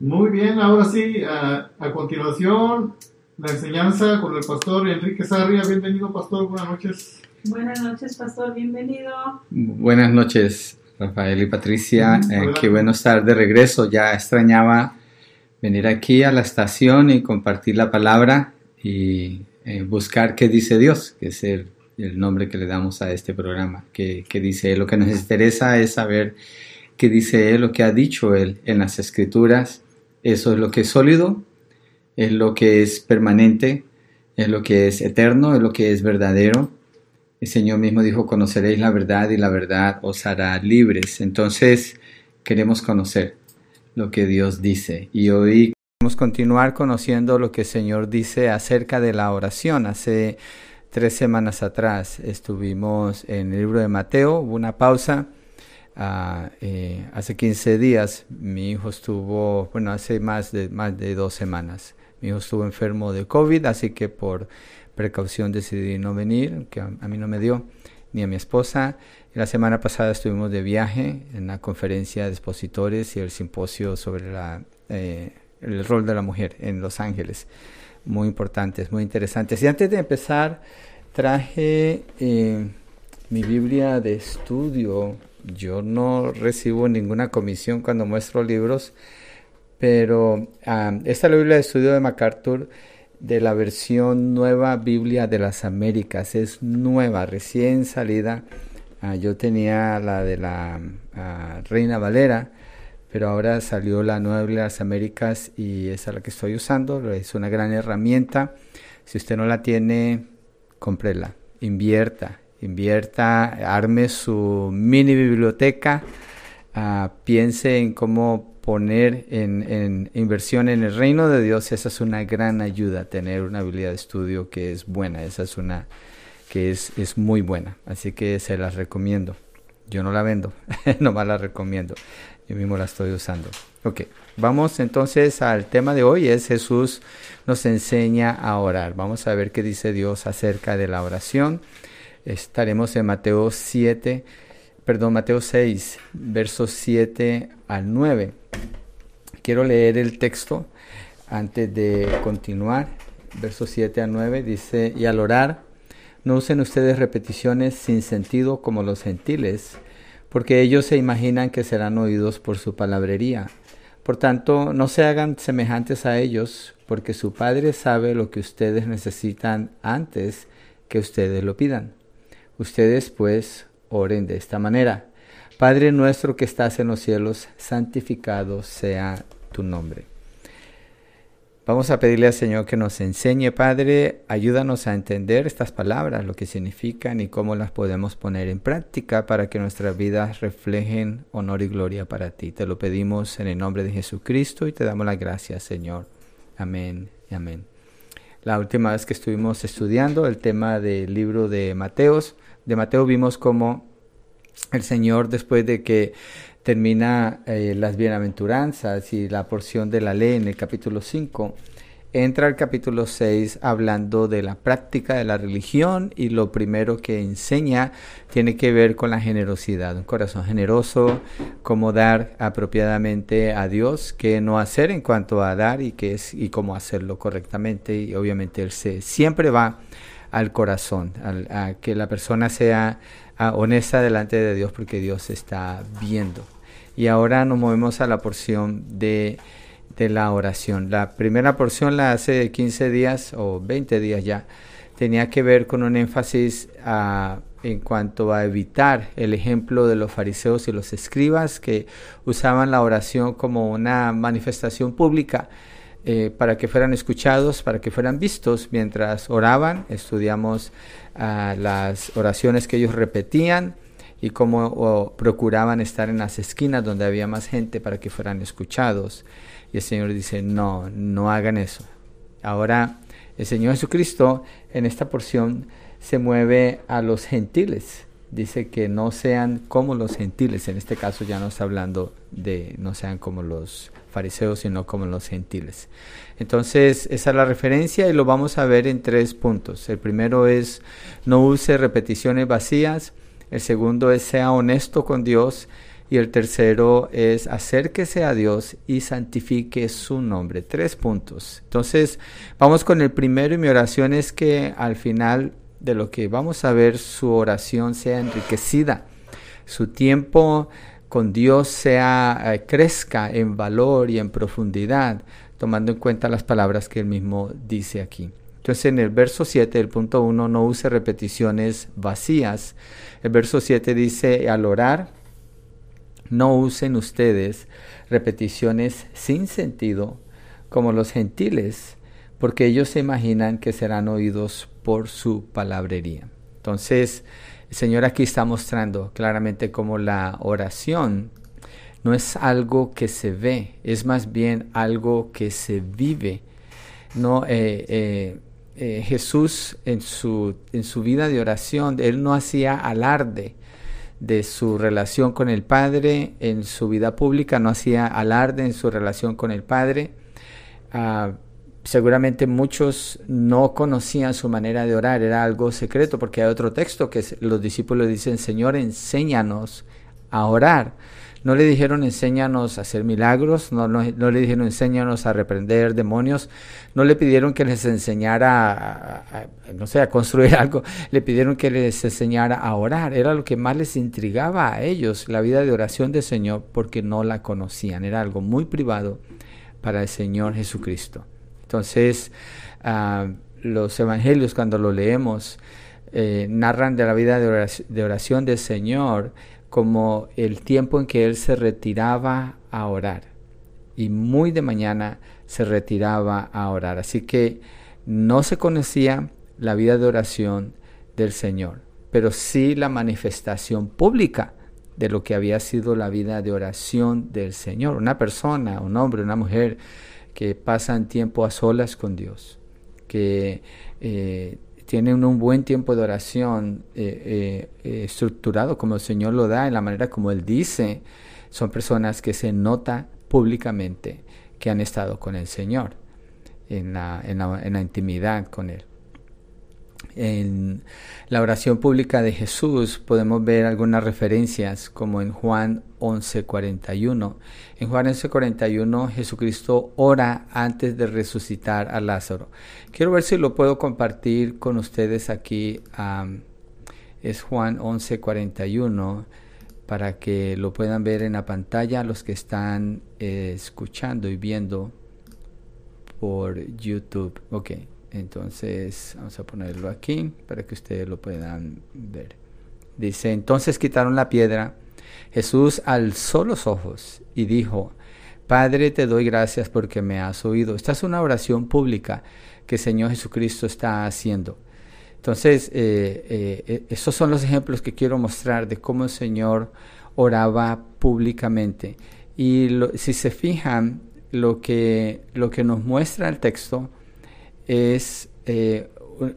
Muy bien, ahora sí, a, a continuación, la enseñanza con el pastor Enrique Sarria. Bienvenido, pastor, buenas noches. Buenas noches, pastor, bienvenido. Buenas noches, Rafael y Patricia. Mm, Eh, qué bueno estar de regreso. Ya extrañaba venir aquí a la estación y compartir la palabra y eh, buscar qué dice Dios, que es el, el nombre que le damos a este programa. ¿Qué, qué dice? Lo que nos interesa es saber qué dice Él, lo que ha dicho Él en las Escrituras. Eso es lo que es sólido, es lo que es permanente, es lo que es eterno, es lo que es verdadero. El Señor mismo dijo, conoceréis la verdad y la verdad os hará libres. Entonces, queremos conocer lo que Dios dice. Y hoy queremos continuar conociendo lo que el Señor dice acerca de la oración. Hace tres semanas atrás estuvimos en el libro de Mateo, hubo una pausa. Ah, eh, hace 15 días mi hijo estuvo, bueno, hace más de, más de dos semanas. Mi hijo estuvo enfermo de COVID, así que por precaución decidí no venir, que a, a mí no me dio, ni a mi esposa. La semana pasada estuvimos de viaje en la conferencia de expositores y el simposio sobre la, eh, el rol de la mujer en Los Ángeles. Muy importantes, muy interesantes. Y antes de empezar, traje eh, mi Biblia de estudio. Yo no recibo ninguna comisión cuando muestro libros, pero ah, esta es la Biblia de estudio de MacArthur de la versión nueva Biblia de las Américas. Es nueva, recién salida. Ah, yo tenía la de la ah, Reina Valera, pero ahora salió la nueva Biblia de las Américas y esa es la que estoy usando. Es una gran herramienta. Si usted no la tiene, cómprela, invierta, invierta, arme su mini biblioteca, ah, piense en cómo poner en, inversión en el reino de Dios. Esa es una gran ayuda, tener una habilidad de estudio que es buena, esa es una que es, es muy buena, así que se las recomiendo. Yo no la vendo, nomás la recomiendo. Yo mismo la estoy usando. Ok, vamos entonces al tema de hoy, es Jesús nos enseña a orar. Vamos a ver qué dice Dios acerca de la oración. Estaremos en Mateo 7, perdón, Mateo 6, versos 7 al 9. Quiero leer el texto antes de continuar. Versos 7 al 9 dice, y al orar, no usen ustedes repeticiones sin sentido como los gentiles, porque ellos se imaginan que serán oídos por su palabrería. Por tanto, no se hagan semejantes a ellos, porque su Padre sabe lo que ustedes necesitan antes que ustedes lo pidan. Ustedes pues oren de esta manera. Padre nuestro que estás en los cielos, santificado sea tu nombre. Vamos a pedirle al Señor que nos enseñe, Padre, ayúdanos a entender estas palabras, lo que significan y cómo las podemos poner en práctica para que nuestras vidas reflejen honor y gloria para ti. Te lo pedimos en el nombre de Jesucristo y te damos las gracias, Señor. Amén y amén. La última vez que estuvimos estudiando el tema del libro de Mateos, de Mateo vimos cómo el Señor después de que termina eh, las bienaventuranzas y la porción de la ley en el capítulo 5, entra al capítulo 6 hablando de la práctica de la religión y lo primero que enseña tiene que ver con la generosidad, un corazón generoso, cómo dar apropiadamente a Dios, qué no hacer en cuanto a dar y, qué es, y cómo hacerlo correctamente. Y obviamente Él se, siempre va al corazón, al, a que la persona sea honesta delante de Dios porque Dios está viendo. Y ahora nos movemos a la porción de, de, la oración. La primera porción la hace 15 días o 20 días ya. Tenía que ver con un énfasis en cuanto a evitar el ejemplo de los fariseos y los escribas que usaban la oración como una manifestación pública eh, para que fueran escuchados, para que fueran vistos mientras oraban. Estudiamos uh, las oraciones que ellos repetían y cómo procuraban estar en las esquinas donde había más gente para que fueran escuchados. Y el Señor dice, no, no hagan eso. Ahora el Señor Jesucristo en esta porción se mueve a los gentiles. Dice que no sean como los gentiles. En este caso ya no está hablando de no sean como los fariseos, sino como los gentiles. Entonces, esa es la referencia y lo vamos a ver en tres puntos. El primero es no use repeticiones vacías. El segundo es sea honesto con Dios. Y el tercero es acérquese a Dios y santifique su nombre. Tres puntos. Entonces, vamos con el primero y mi oración es que al final de lo que vamos a ver, su oración sea enriquecida, su tiempo con Dios sea eh, crezca en valor y en profundidad, tomando en cuenta las palabras que él mismo dice aquí. Entonces en el verso 7, el punto 1, no use repeticiones vacías. El verso 7 dice, al orar, no usen ustedes repeticiones sin sentido como los gentiles, porque ellos se imaginan que serán oídos por su palabrería. Entonces, el Señor aquí está mostrando claramente cómo la oración no es algo que se ve, es más bien algo que se vive. No, eh, eh, eh, Jesús en su, en su vida de oración, él no hacía alarde de su relación con el Padre, en su vida pública no hacía alarde en su relación con el Padre. Ah, seguramente muchos no conocían su manera de orar, era algo secreto, porque hay otro texto que los discípulos dicen, Señor, enséñanos a orar. No le dijeron enséñanos a hacer milagros, no, le dijeron enséñanos a reprender demonios, no le pidieron que les enseñara, no sé, a construir algo, le pidieron que les enseñara a orar. Era lo que más les intrigaba a ellos, la vida de oración del Señor, porque no la conocían. Era algo muy privado para el Señor Jesucristo. Entonces, ah, los evangelios cuando lo leemos, eh, narran de la vida de oración del Señor como el tiempo en que él se retiraba a orar. Y muy de mañana se retiraba a orar. Así que no se conocía la vida de oración del Señor, pero sí la manifestación pública de lo que había sido la vida de oración del Señor. Una persona, un hombre, una mujer que pasan tiempo a solas con Dios, que eh, tienen un buen tiempo de oración eh, eh, estructurado como el Señor lo da, en la manera como Él dice, son personas que se nota públicamente que han estado con el Señor, en la, en la, en la intimidad con Él. En la oración pública de Jesús podemos ver algunas referencias como en Juan 11:41. En Juan 11:41 Jesucristo ora antes de resucitar a Lázaro. Quiero ver si lo puedo compartir con ustedes aquí. es Juan 11:41 para que lo puedan ver en la pantalla los que están eh, escuchando y viendo por YouTube. Ok. Entonces, vamos a ponerlo aquí para que ustedes lo puedan ver. Dice, entonces quitaron la piedra. Jesús alzó los ojos y dijo, Padre, te doy gracias porque me has oído. Esta es una oración pública que el Señor Jesucristo está haciendo. Entonces, eh, eh, eh, son los ejemplos que quiero mostrar de cómo el Señor oraba públicamente. Y si se fijan, lo que, lo que nos muestra el texto es, eh,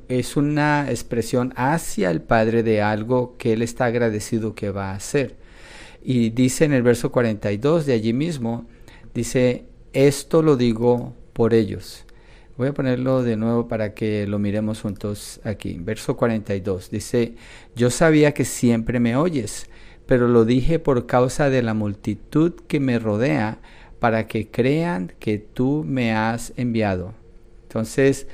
es una expresión hacia el Padre de algo que Él está agradecido que va a hacer. Y dice en el verso 42 de allí mismo, dice, esto lo digo por ellos. Voy a ponerlo de nuevo para que lo miremos juntos aquí. Verso 42 dice, yo sabía que siempre me oyes, pero lo dije por causa de la multitud que me rodea, para que crean que tú me has enviado. Entonces,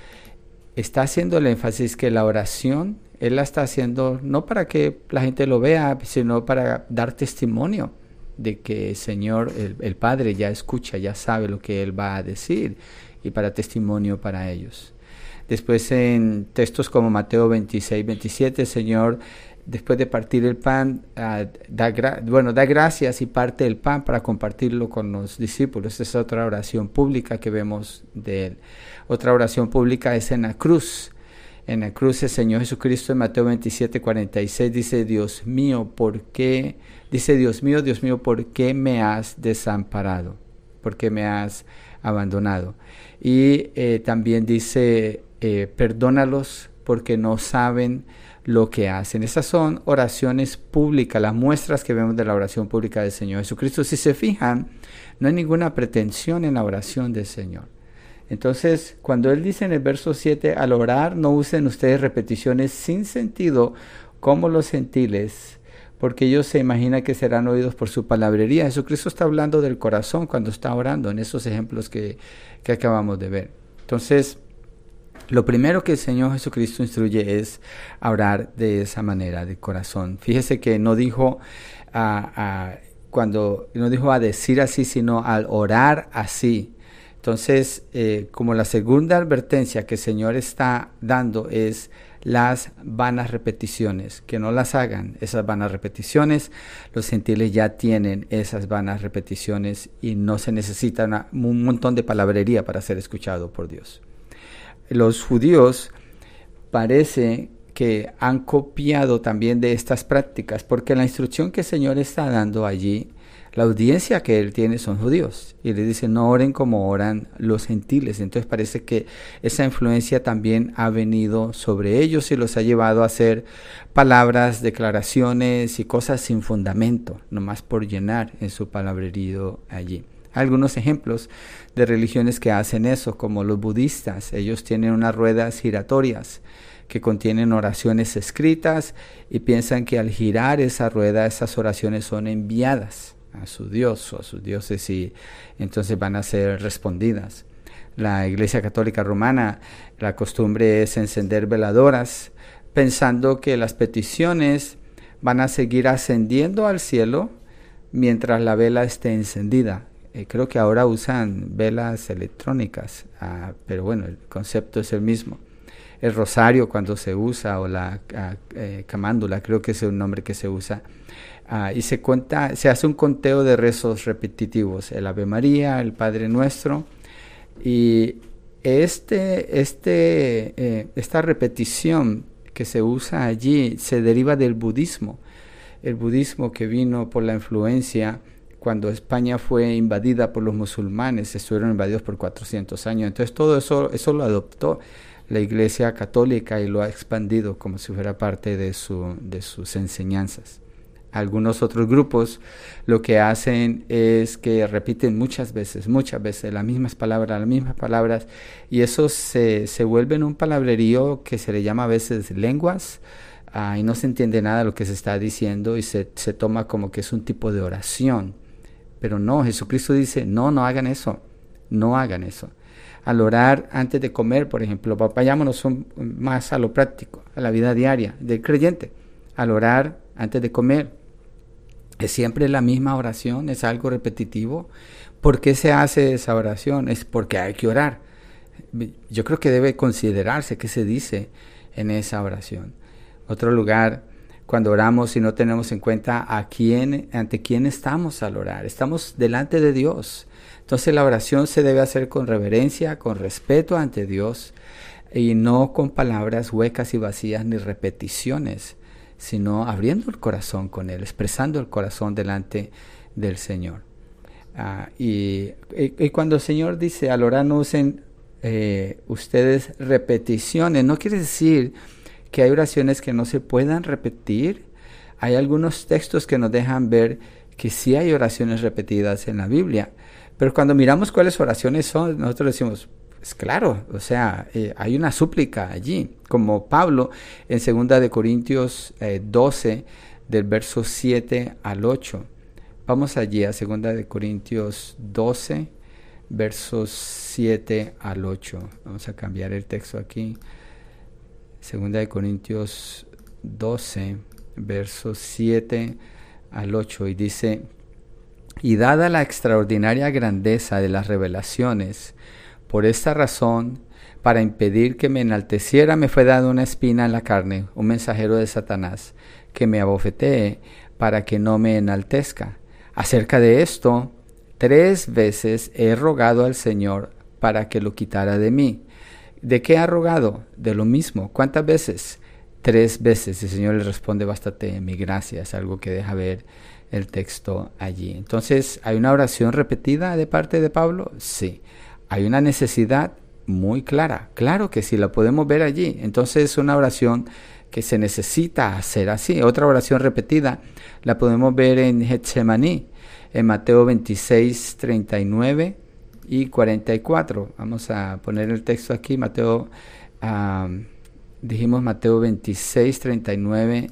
está haciendo el énfasis que la oración, Él la está haciendo no para que la gente lo vea, sino para dar testimonio de que el Señor, el, Padre, ya escucha, ya sabe lo que Él va a decir y para testimonio para ellos. Después en textos como Mateo 26, 27, el Señor después de partir el pan, ah, da, bueno, da gracias y parte el pan para compartirlo con los discípulos. Esa es otra oración pública que vemos de él. Otra oración pública es en la cruz. En la cruz Señor Jesucristo en Mateo 27, 46 dice, Dios mío, ¿por qué? Dice, Dios mío, Dios mío, ¿por qué me has desamparado? ¿Por qué me has abandonado? Y eh, también dice, eh, perdónalos porque no saben lo que hacen. Estas son oraciones públicas, las muestras que vemos de la oración pública del Señor Jesucristo. Si se fijan, no hay ninguna pretensión en la oración del Señor. Entonces, cuando Él dice en el verso 7, al orar no usen ustedes repeticiones sin sentido como los gentiles, porque ellos se imaginan que serán oídos por su palabrería. Jesucristo está hablando del corazón cuando está orando en esos ejemplos que, que acabamos de ver. Entonces, lo primero que el Señor Jesucristo instruye es orar de esa manera, de corazón. Fíjese que no dijo cuando no dijo a decir así, sino al orar así. Entonces, eh, como la segunda advertencia que el Señor está dando es las vanas repeticiones, que no las hagan esas vanas repeticiones. Los gentiles ya tienen esas vanas repeticiones y no se necesita un montón de palabrería para ser escuchado por Dios. Los judíos parece que han copiado también de estas prácticas, porque la instrucción que el Señor está dando allí la audiencia que él tiene son judíos y le dice no oren como oran los gentiles. Entonces parece que esa influencia también ha venido sobre ellos y los ha llevado a hacer palabras, declaraciones y cosas sin fundamento, nomás por llenar en su palabrerío allí. Algunos ejemplos de religiones que hacen eso, como los budistas, ellos tienen unas ruedas giratorias que contienen oraciones escritas y piensan que al girar esa rueda esas oraciones son enviadas a su Dios o a sus dioses y entonces van a ser respondidas. La Iglesia Católica Romana, la costumbre es encender veladoras pensando que las peticiones van a seguir ascendiendo al cielo mientras la vela esté encendida. Eh, creo que ahora usan velas electrónicas, ah, pero bueno, el concepto es el mismo. El rosario cuando se usa o la ah, eh, camándula, creo que es un nombre que se usa, Ah, y se cuenta, se hace un conteo de rezos repetitivos, el Ave María, el Padre Nuestro, y este, este, eh, esta repetición que se usa allí se deriva del budismo, el budismo que vino por la influencia cuando España fue invadida por los musulmanes, estuvieron invadidos por 400 años, entonces todo eso, eso lo adoptó la Iglesia Católica y lo ha expandido como si fuera parte de, su, de sus enseñanzas. Algunos otros grupos lo que hacen es que repiten muchas veces, muchas veces las mismas palabras, las mismas palabras, y eso se, se vuelve en un palabrerío que se le llama a veces lenguas, ah, y no se entiende nada de lo que se está diciendo y se, se toma como que es un tipo de oración. Pero no, Jesucristo dice, no, no hagan eso, no hagan eso. Al orar antes de comer, por ejemplo, vayámonos más a lo práctico, a la vida diaria del creyente. Al orar antes de comer, ¿Es siempre la misma oración? ¿Es algo repetitivo? ¿Por qué se hace esa oración? Es porque hay que orar. Yo creo que debe considerarse qué se dice en esa oración. Otro lugar, cuando oramos y no tenemos en cuenta a quién, ante quién estamos al orar. Estamos delante de Dios. Entonces la oración se debe hacer con reverencia, con respeto ante Dios y no con palabras huecas y vacías ni repeticiones sino abriendo el corazón con Él, expresando el corazón delante del Señor. Ah, y, cuando el Señor dice, al orar no usen eh, ustedes repeticiones, no quiere decir que hay oraciones que no se puedan repetir. Hay algunos textos que nos dejan ver que sí hay oraciones repetidas en la Biblia. Pero cuando miramos cuáles oraciones son, nosotros decimos, es claro, o sea, eh, hay una súplica allí, como Pablo en 2 de Corintios 12, eh, del verso 7 al 8. Vamos allí a 2 de Corintios 12, versos 7 al 8. Vamos a cambiar el texto aquí. 2 de Corintios 12, versos 7 al 8. Y dice, y dada la extraordinaria grandeza de las revelaciones, por esta razón, para impedir que me enalteciera, me fue dado una espina en la carne, un mensajero de Satanás, que me abofetee para que no me enaltezca. Acerca de esto, tres veces he rogado al Señor para que lo quitara de mí. ¿De qué ha rogado? De lo mismo. ¿Cuántas veces? Tres veces. El Señor le responde bastante mi gracia. Es algo que deja ver el texto allí. Entonces, ¿hay una oración repetida de parte de Pablo? Sí hay una necesidad muy clara. Claro que sí, la podemos ver allí. Entonces es una oración que se necesita hacer así. Otra oración repetida la podemos ver en Getsemaní, en Mateo 26, 39 y 44. Vamos a poner el texto aquí, Mateo, dijimos Mateo 26, 39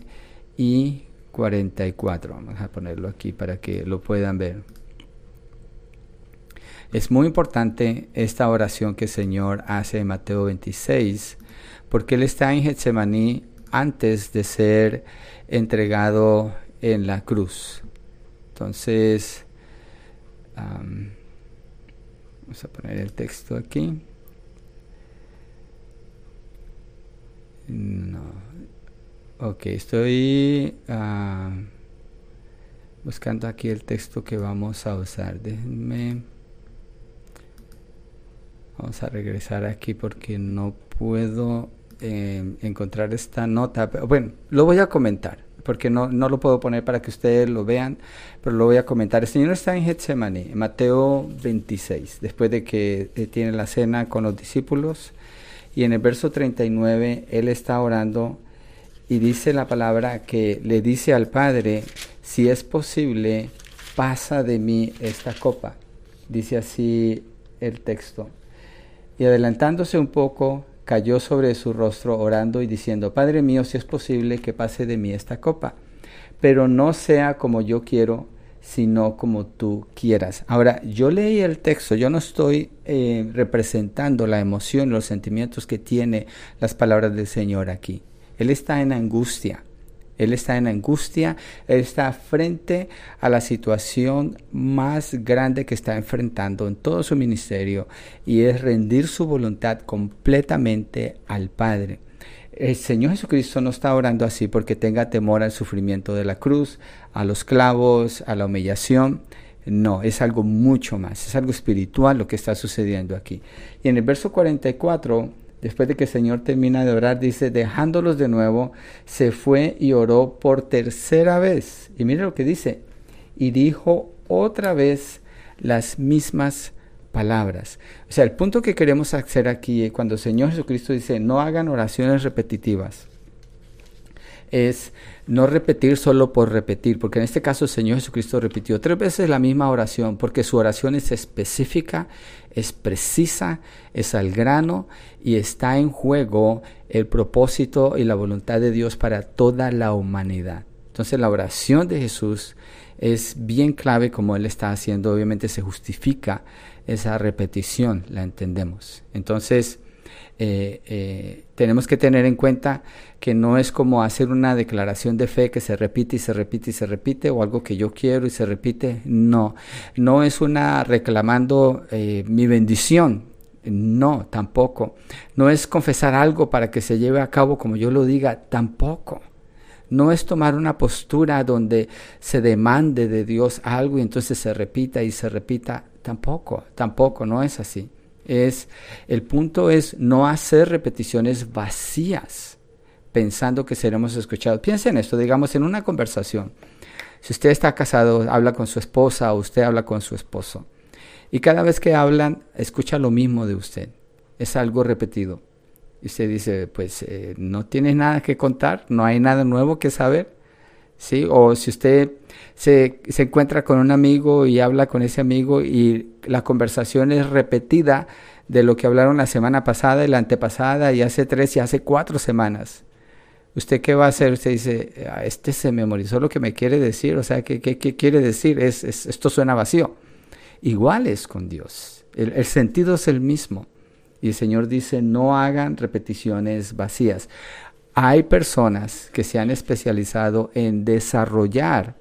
y 44. Vamos a ponerlo aquí para que lo puedan ver. Es muy importante esta oración que el Señor hace en Mateo 26, porque Él está en Getsemaní antes de ser entregado en la cruz. Entonces, vamos a poner el texto aquí. No. Ok, estoy ah, buscando aquí el texto que vamos a usar. Déjenme. Vamos a regresar aquí porque no puedo eh, encontrar esta nota. Bueno, lo voy a comentar porque no, no lo puedo poner para que ustedes lo vean, pero lo voy a comentar. El Señor está en Getsemaní, Mateo 26, después de que eh, tiene la cena con los discípulos. Y en el verso 39, Él está orando y dice la palabra que le dice al Padre, si es posible, pasa de mí esta copa. Dice así el texto y adelantándose un poco, cayó sobre su rostro orando y diciendo, Padre mío, si es posible que pase de mí esta copa, pero no sea como yo quiero, sino como tú quieras. Ahora, yo leí el texto, yo no estoy eh, representando la emoción, los sentimientos que tiene las palabras del Señor aquí. Él está en angustia. Él está en angustia, él está frente a la situación más grande que está enfrentando en todo su ministerio y es rendir su voluntad completamente al Padre. El Señor Jesucristo no está orando así porque tenga temor al sufrimiento de la cruz, a los clavos, a la humillación. No, es algo mucho más, es algo espiritual lo que está sucediendo aquí. Y en el verso 44 después de que el Señor termina de orar, dice, dejándolos de nuevo, se fue y oró por tercera vez. Y mire lo que dice, y dijo otra vez las mismas palabras. O sea, el punto que queremos hacer aquí, cuando el Señor Jesucristo dice, no hagan oraciones repetitivas, es no repetir solo por repetir, porque en este caso el Señor Jesucristo repitió tres veces la misma oración, porque su oración es específica, es precisa, es al grano y está en juego el propósito y la voluntad de Dios para toda la humanidad. Entonces la oración de Jesús es bien clave como Él está haciendo, obviamente se justifica esa repetición, la entendemos. Entonces, eh, eh, tenemos que tener en cuenta que no es como hacer una declaración de fe que se repite y se repite y se repite o algo que yo quiero y se repite. No, no es una reclamando eh, mi bendición. No, tampoco. No es confesar algo para que se lleve a cabo como yo lo diga. Tampoco. No es tomar una postura donde se demande de Dios algo y entonces se repita y se repita. Tampoco, tampoco, no es así es el punto es no hacer repeticiones vacías pensando que seremos escuchados. Piensen en esto, digamos en una conversación. Si usted está casado, habla con su esposa o usted habla con su esposo. Y cada vez que hablan, escucha lo mismo de usted. Es algo repetido. Y usted dice, pues eh, no tiene nada que contar, no hay nada nuevo que saber. ¿Sí? O si usted se, se, encuentra con un amigo y habla con ese amigo y la conversación es repetida de lo que hablaron la semana pasada y la antepasada y hace tres y hace cuatro semanas. ¿Usted qué va a hacer? Usted dice, ah, este se memorizó lo que me quiere decir, o sea, ¿qué, qué, qué quiere decir? Es, esto suena vacío. Igual es con Dios. El, el sentido es el mismo. Y el Señor dice, no hagan repeticiones vacías. Hay personas que se han especializado en desarrollar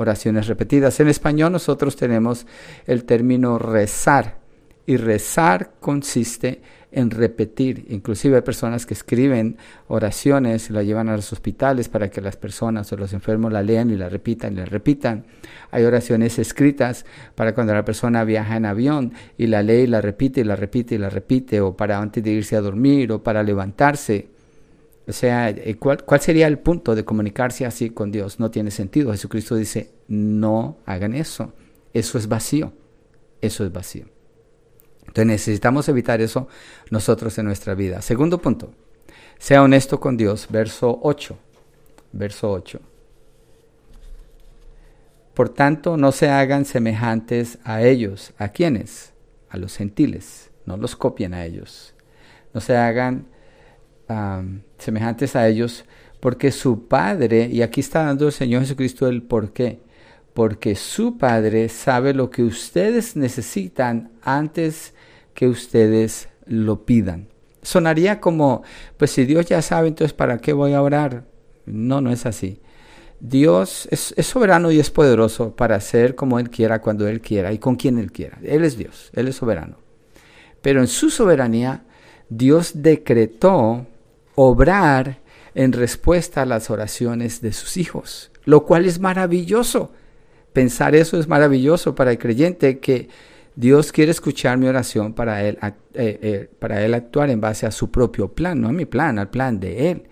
oraciones repetidas. En español nosotros tenemos el término rezar y rezar consiste en repetir. Inclusive hay personas que escriben oraciones y la llevan a los hospitales para que las personas o los enfermos la lean y la repitan y la repitan. Hay oraciones escritas para cuando la persona viaja en avión y la lee y la repite y la repite y la repite o para antes de irse a dormir o para levantarse. O sea, eh, ¿cuál, ¿cuál, sería el punto de comunicarse así con Dios? No tiene sentido. Jesucristo dice, no hagan eso. Eso es vacío. Eso es vacío. Entonces necesitamos evitar eso nosotros en nuestra vida. Segundo punto, sea honesto con Dios. Verso 8. Verso 8. Por tanto, no se hagan semejantes a ellos. ¿A quiénes? A los gentiles. No los copien a ellos. No se hagan semejantes a ellos, porque su Padre, y aquí está dando el Señor Jesucristo el por qué, porque su Padre sabe lo que ustedes necesitan antes que ustedes lo pidan. Sonaría como, pues si Dios ya sabe, entonces ¿para qué voy a orar? No, no es así. Dios es, soberano y es poderoso para hacer como Él quiera, cuando Él quiera y con quien Él quiera. Él es Dios, Él es soberano. Pero en su soberanía, Dios decretó obrar en respuesta a las oraciones de sus hijos, lo cual es maravilloso. Pensar eso es maravilloso para el creyente que Dios quiere escuchar mi oración para él, eh, eh, para él actuar en base a su propio plan, no a mi plan, al plan de Él.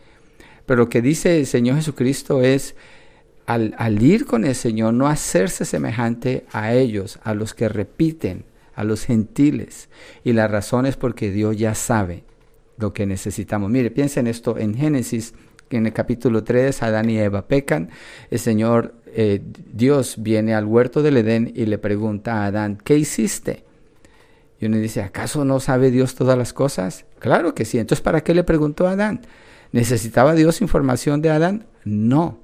Pero lo que dice el Señor Jesucristo es, al, al ir con el Señor, no hacerse semejante a ellos, a los que repiten, a los gentiles. Y la razón es porque Dios ya sabe lo que necesitamos. Mire, piensen esto en Génesis, en el capítulo 3 Adán y Eva pecan, el Señor eh, Dios viene al huerto del Edén y le pregunta a Adán, ¿qué hiciste? Y uno dice, ¿acaso no sabe Dios todas las cosas? Claro que sí. Entonces, ¿para qué le preguntó a Adán? ¿Necesitaba Dios información de Adán? No.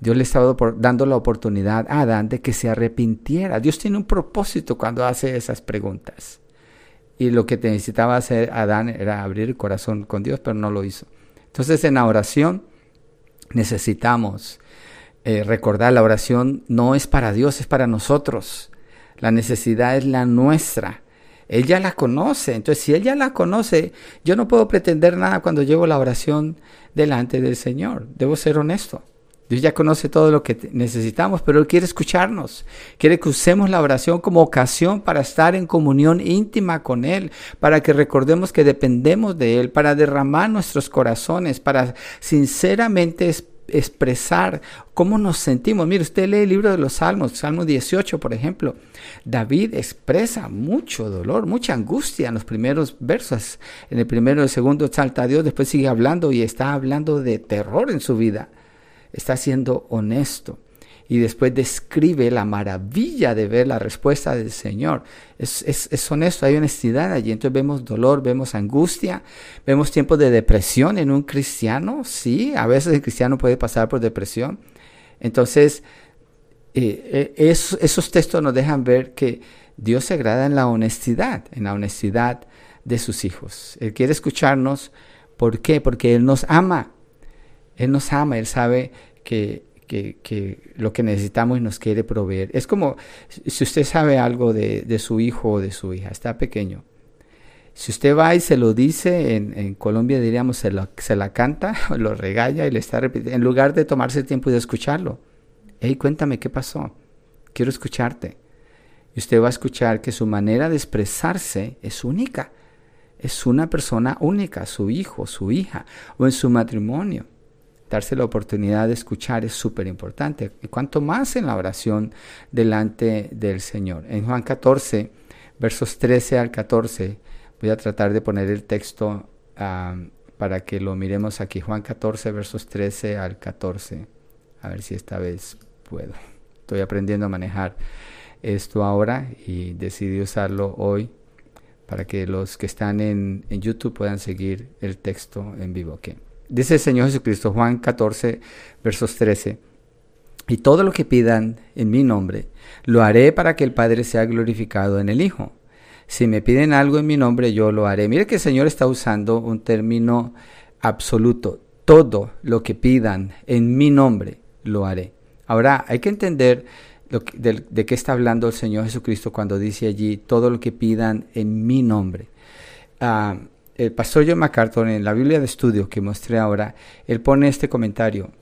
Dios le estaba dando la oportunidad a Adán de que se arrepintiera. Dios tiene un propósito cuando hace esas preguntas. Y lo que necesitaba hacer Adán era abrir el corazón con Dios, pero no lo hizo. Entonces en la oración necesitamos eh, recordar, la oración no es para Dios, es para nosotros. La necesidad es la nuestra. Él ya la conoce. Entonces, si Él ya la conoce, yo no puedo pretender nada cuando llevo la oración delante del Señor. Debo ser honesto. Dios ya conoce todo lo que necesitamos, pero Él quiere escucharnos. Quiere que usemos la oración como ocasión para estar en comunión íntima con Él, para que recordemos que dependemos de Él, para derramar nuestros corazones, para sinceramente expresar cómo nos sentimos. Mire, usted lee el libro de los Salmos, Salmo 18, por ejemplo. David expresa mucho dolor, mucha angustia en los primeros versos. En el primero y el segundo salta a Dios, después sigue hablando y está hablando de terror en su vida está siendo honesto y después describe la maravilla de ver la respuesta del Señor. Es, es, honesto, hay honestidad allí. Entonces vemos dolor, vemos angustia, vemos tiempos de depresión en un cristiano. Sí, a veces el cristiano puede pasar por depresión. Entonces, eh, eh, esos textos nos dejan ver que Dios se agrada en la honestidad, en la honestidad de sus hijos. Él quiere escucharnos. ¿Por qué? Porque Él nos ama. Él nos ama, Él sabe que, que, lo que necesitamos y nos quiere proveer. Es como si usted sabe algo de, de, su hijo o de su hija, está pequeño. Si usted va y se lo dice, en, en Colombia diríamos se, lo, se la canta, lo regaña y le está repitiendo, en lugar de tomarse el tiempo y de escucharlo. Hey, cuéntame qué pasó. Quiero escucharte. Y usted va a escuchar que su manera de expresarse es única. Es una persona única, su hijo, su hija, o en su matrimonio darse la oportunidad de escuchar es súper importante. Y cuanto más en la oración delante del Señor. En Juan 14, versos 13 al 14, voy a tratar de poner el texto para que lo miremos aquí. Juan 14, versos 13 al 14. A ver si esta vez puedo. Estoy aprendiendo a manejar esto ahora y decidí usarlo hoy para que los que están en, en YouTube puedan seguir el texto en vivo. Okay. Dice el Señor Jesucristo, Juan 14, versos 13. Y todo lo que pidan en mi nombre, lo haré para que el Padre sea glorificado en el Hijo. Si me piden algo en mi nombre, yo lo haré. Mire que el Señor está usando un término absoluto. Todo lo que pidan en mi nombre, lo haré. Ahora, hay que entender de, qué está hablando el Señor Jesucristo cuando dice allí, todo lo que pidan en mi nombre. Ah, el pastor John MacArthur en la Biblia de estudio que mostré ahora, él pone este comentario.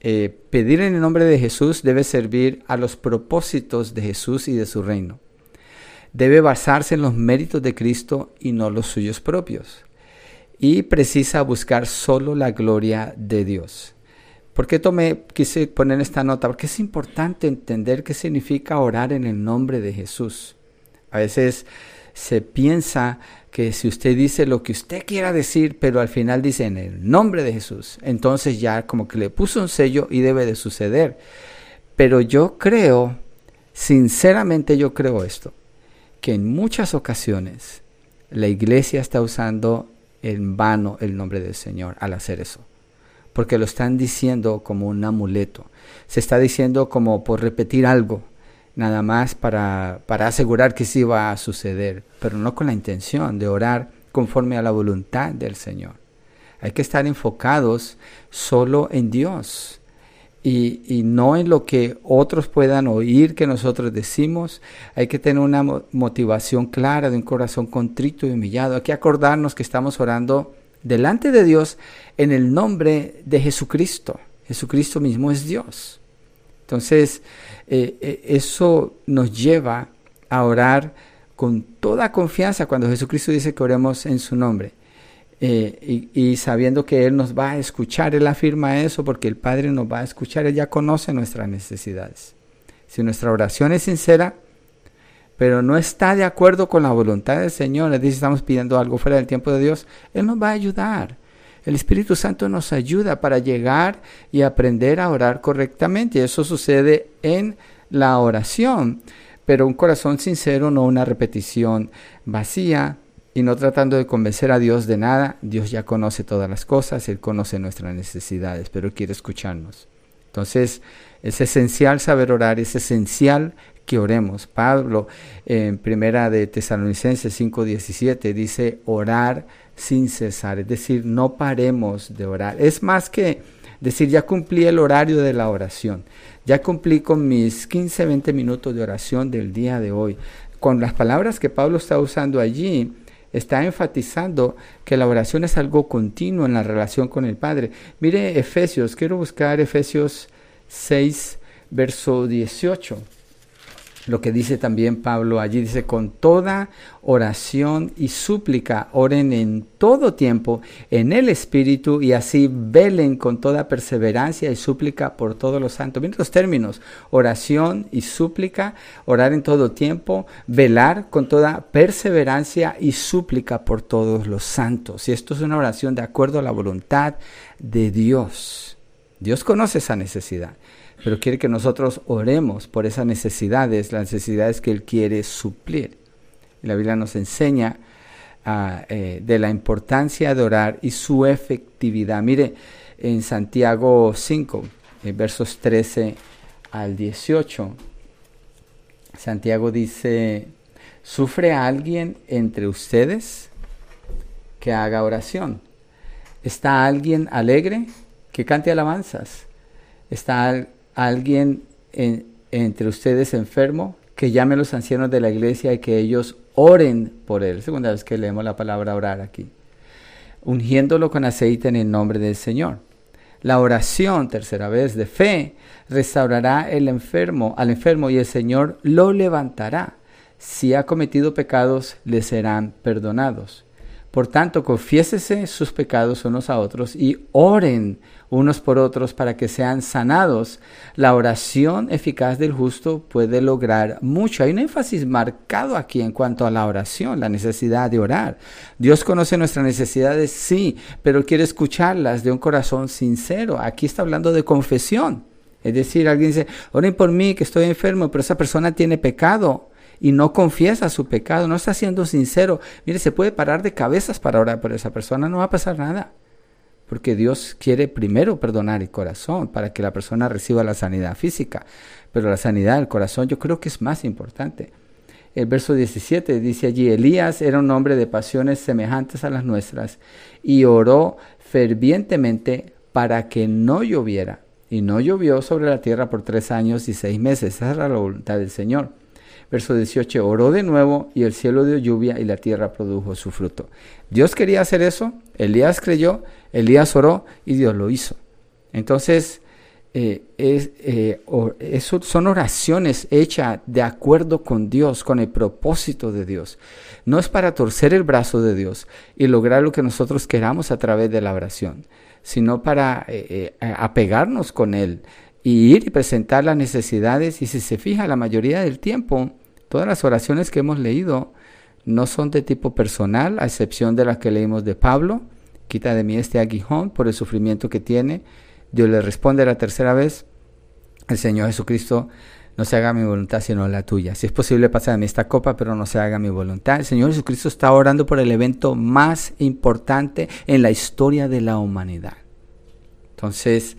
Eh, pedir en el nombre de Jesús debe servir a los propósitos de Jesús y de su reino. Debe basarse en los méritos de Cristo y no los suyos propios. Y precisa buscar solo la gloria de Dios. ¿Por qué tomé, quise poner esta nota? Porque es importante entender qué significa orar en el nombre de Jesús. A veces se piensa que si usted dice lo que usted quiera decir, pero al final dice en el nombre de Jesús, entonces ya como que le puso un sello y debe de suceder. Pero yo creo, sinceramente yo creo esto, que en muchas ocasiones la iglesia está usando en vano el nombre del Señor al hacer eso. porque lo están diciendo como un amuleto. Se está diciendo como por repetir algo, nada más para, para asegurar que sí va a suceder, pero no con la intención de orar conforme a la voluntad del Señor. Hay que estar enfocados solo en Dios y, y, no en lo que otros puedan oír que nosotros decimos. Hay que tener una motivación clara de un corazón contrito y humillado. Hay que acordarnos que estamos orando delante de Dios en el nombre de Jesucristo. Jesucristo mismo es Dios. Entonces, eh, eh, eso nos lleva a orar con toda confianza cuando Jesucristo dice que oremos en su nombre. Eh, y, sabiendo que Él nos va a escuchar, Él afirma eso porque el Padre nos va a escuchar, Él ya conoce nuestras necesidades. Si nuestra oración es sincera, pero no está de acuerdo con la voluntad del Señor, es decir, estamos pidiendo algo fuera del tiempo de Dios, Él nos va a ayudar. El Espíritu Santo nos ayuda para llegar y aprender a orar correctamente. Eso sucede en la oración, pero un corazón sincero, no una repetición vacía y no tratando de convencer a Dios de nada. Dios ya conoce todas las cosas, Él conoce nuestras necesidades, pero quiere escucharnos. Entonces, es esencial saber orar, es esencial que oremos. Pablo en primera de Tesalonicenses 5:17 dice orar sin cesar, es decir, no paremos de orar. Es más que decir, ya cumplí el horario de la oración, ya cumplí con mis 15, 20 minutos de oración del día de hoy. Con las palabras que Pablo está usando allí, está enfatizando que la oración es algo continuo en la relación con el Padre. Mire Efesios, quiero buscar Efesios 6, verso 18 lo que dice también Pablo allí, dice, con toda oración y súplica, oren en todo tiempo en el Espíritu y así velen con toda perseverancia y súplica por todos los santos. Miren los términos, oración y súplica, orar en todo tiempo, velar con toda perseverancia y súplica por todos los santos. Y esto es una oración de acuerdo a la voluntad de Dios. Dios conoce esa necesidad pero quiere que nosotros oremos por esas necesidades, las necesidades que Él quiere suplir. La Biblia nos enseña ah, eh, de la importancia de orar y su efectividad. Mire, en Santiago 5, versos 13 al 18, Santiago dice, ¿sufre alguien entre ustedes que haga oración? ¿Está alguien alegre que cante alabanzas? ¿Está alguien entre ustedes enfermo, que llame a los ancianos de la iglesia y que ellos oren por él. Segunda vez que leemos la palabra orar aquí. Ungiéndolo con aceite en el nombre del Señor. La oración, tercera vez, de fe, restaurará el enfermo, al enfermo y el Señor lo levantará. Si ha cometido pecados, le serán perdonados. Por tanto, confiésese sus pecados unos a otros y oren unos por otros para que sean sanados. La oración eficaz del justo puede lograr mucho. Hay un énfasis marcado aquí en cuanto a la oración, la necesidad de orar. Dios conoce nuestras necesidades, sí, pero quiere escucharlas de un corazón sincero. Aquí está hablando de confesión. Es decir, alguien dice, oren por mí que estoy enfermo, pero esa persona tiene pecado y no confiesa su pecado, no está siendo sincero, mire, se puede parar de cabezas para orar por esa persona, no va a pasar nada. Porque Dios quiere primero perdonar el corazón para que la persona reciba la sanidad física. Pero la sanidad del corazón yo creo que es más importante. El verso 17 dice allí, Elías era un hombre de pasiones semejantes a las nuestras y oró fervientemente para que no lloviera. Y no llovió sobre la tierra por tres años y seis meses. Esa era la voluntad del Señor. Verso 18, oró de nuevo y el cielo dio lluvia y la tierra produjo su fruto. Dios quería hacer eso, Elías creyó, Elías oró y Dios lo hizo. Entonces, eh, es, eh, eso son oraciones hechas de acuerdo con Dios, con el propósito de Dios. No es para torcer el brazo de Dios y lograr lo que nosotros queramos a través de la oración, sino para eh, apegarnos con Él, y ir y presentar las necesidades. Y si se fija, la mayoría del tiempo, todas las oraciones que hemos leído no son de tipo personal, a excepción de las que leímos de Pablo. Quita de mí este aguijón por el sufrimiento que tiene. Dios le responde la tercera vez, el Señor Jesucristo, no se haga mi voluntad sino la tuya. Si es posible, pasar de mí esta copa, pero no se haga mi voluntad. El Señor Jesucristo está orando por el evento más importante en la historia de la humanidad Entonces,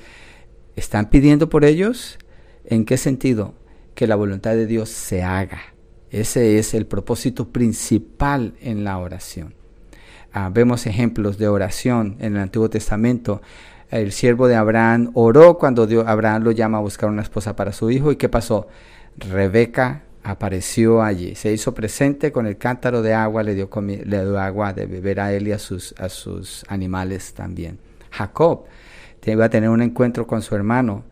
¿están pidiendo por ellos? ¿En qué sentido? Que la voluntad de Dios se haga. Ese es el propósito principal en la oración. Ah, vemos ejemplos de oración en el Antiguo Testamento. El siervo de Abraham oró cuando Dios, Abraham lo llama a buscar una esposa para su hijo. ¿Y qué pasó? Rebeca apareció allí, se hizo presente con el cántaro de agua, le dio, le dio agua de beber a él y sus, a sus animales también. Jacob iba a tener un encuentro con su hermano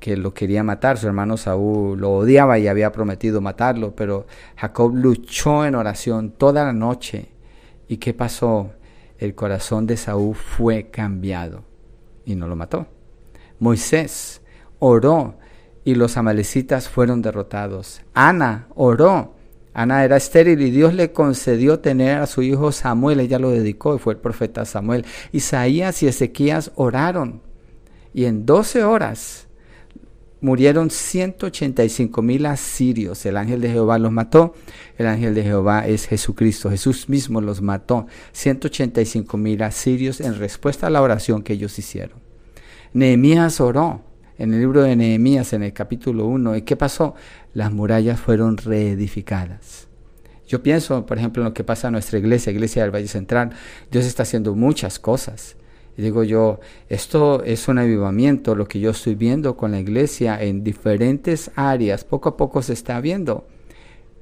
que lo quería matar, su hermano Saúl lo odiaba y había prometido matarlo, pero Jacob luchó en oración toda la noche. ¿Y qué pasó? El corazón de Saúl fue cambiado y no lo mató. Moisés oró y los amalecitas fueron derrotados. Ana oró. Ana era estéril y Dios le concedió tener a su hijo Samuel, ella lo dedicó y fue el profeta Samuel. Isaías y Ezequías oraron y en 12 horas murieron 185 mil asirios. El ángel de Jehová los mató. El ángel de Jehová es Jesucristo. Jesús mismo los mató. 185 mil asirios en respuesta a la oración que ellos hicieron. Nehemías oró en el libro de Nehemías, en el capítulo 1. ¿Y qué pasó? Las murallas fueron reedificadas. Yo pienso, por ejemplo, en lo que pasa en nuestra iglesia, Iglesia del Valle Central. Dios está haciendo muchas cosas. Y digo yo, esto es un avivamiento, lo que yo estoy viendo con la iglesia en diferentes áreas, poco a poco se está viendo.